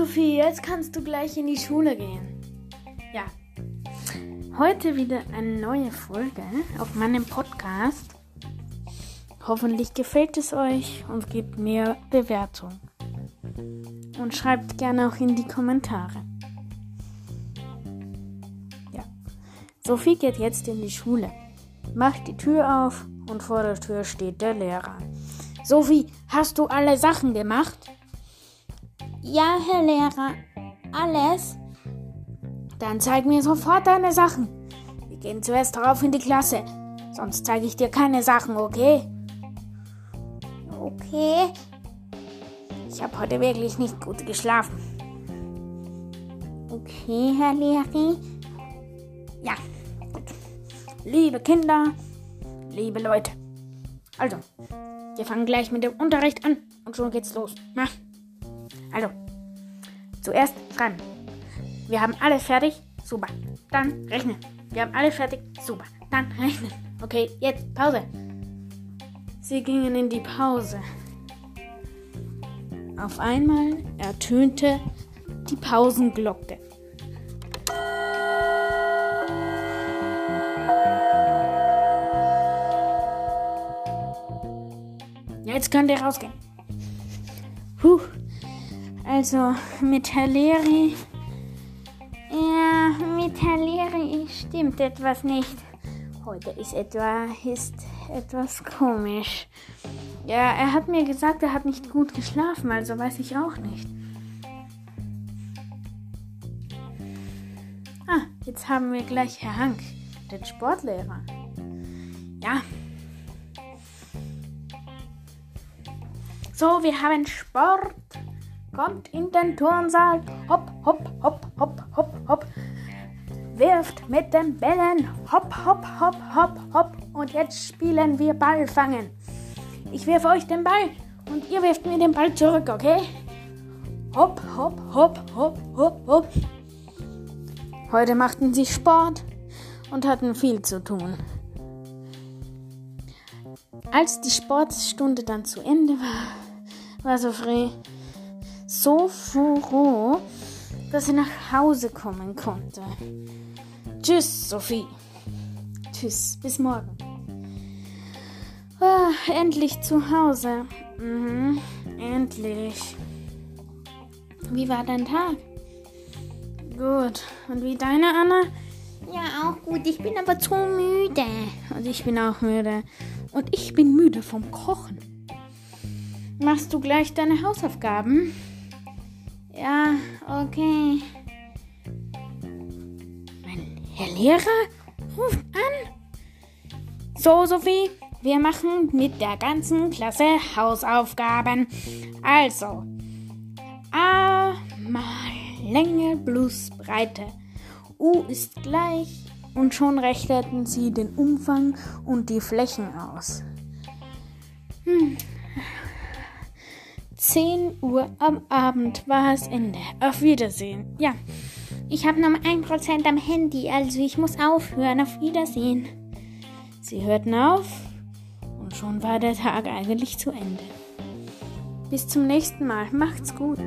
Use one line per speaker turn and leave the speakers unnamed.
Sophie, jetzt kannst du gleich in die Schule gehen. Ja. Heute wieder eine neue Folge auf meinem Podcast. Hoffentlich gefällt es euch und gebt mir Bewertung. Und schreibt gerne auch in die Kommentare. Ja. Sophie geht jetzt in die Schule. Macht die Tür auf und vor der Tür steht der Lehrer. Sophie, hast du alle Sachen gemacht?
Ja, Herr Lehrer. Alles?
Dann zeig mir sofort deine Sachen. Wir gehen zuerst darauf in die Klasse. Sonst zeige ich dir keine Sachen, okay?
Okay.
Ich habe heute wirklich nicht gut geschlafen.
Okay, Herr Lehrer.
Ja, gut. Liebe Kinder, liebe Leute. Also, wir fangen gleich mit dem Unterricht an und schon geht's los. Na? Also, zuerst schreiben. Wir haben alle fertig. Super. Dann rechnen. Wir haben alle fertig. Super. Dann rechnen. Okay, jetzt Pause. Sie gingen in die Pause. Auf einmal ertönte die Pausenglocke. Jetzt könnt ihr rausgehen. Puh. Also mit Herr Leri. Ja, mit Herr Leri stimmt etwas nicht. Heute ist etwa ist etwas komisch. Ja, er hat mir gesagt, er hat nicht gut geschlafen, also weiß ich auch nicht. Ah, jetzt haben wir gleich Herr Hank, den Sportlehrer. Ja. So, wir haben Sport. Kommt in den Turnsaal. Hopp, hopp, hopp, hopp, hopp, hopp. Wirft mit den Bällen. Hopp, hopp, hopp, hopp, hopp. Und jetzt spielen wir Ball fangen. Ich werfe euch den Ball und ihr werft mir den Ball zurück, okay? Hopp, hopp, hopp, hopp, hopp, hopp. Heute machten sie Sport und hatten viel zu tun. Als die Sportstunde dann zu Ende war, war Sophie so froh, dass sie nach Hause kommen konnte. Tschüss, Sophie. Tschüss, bis morgen. Ah, endlich zu Hause. Mhm, endlich. Wie war dein Tag? Gut. Und wie deine, Anna?
Ja, auch gut. Ich bin aber zu müde.
Und ich bin auch müde. Und ich bin müde vom Kochen. Machst du gleich deine Hausaufgaben?
Ja, okay.
Mein Herr Lehrer ruft an. So, Sophie, wir machen mit der ganzen Klasse Hausaufgaben. Also, A mal Länge plus Breite. U ist gleich und schon rechneten sie den Umfang und die Flächen aus. Hm. 10 Uhr am Abend war es Ende. Auf Wiedersehen. Ja,
ich habe noch 1% am Handy, also ich muss aufhören. Auf Wiedersehen.
Sie hörten auf und schon war der Tag eigentlich zu Ende. Bis zum nächsten Mal. Macht's gut.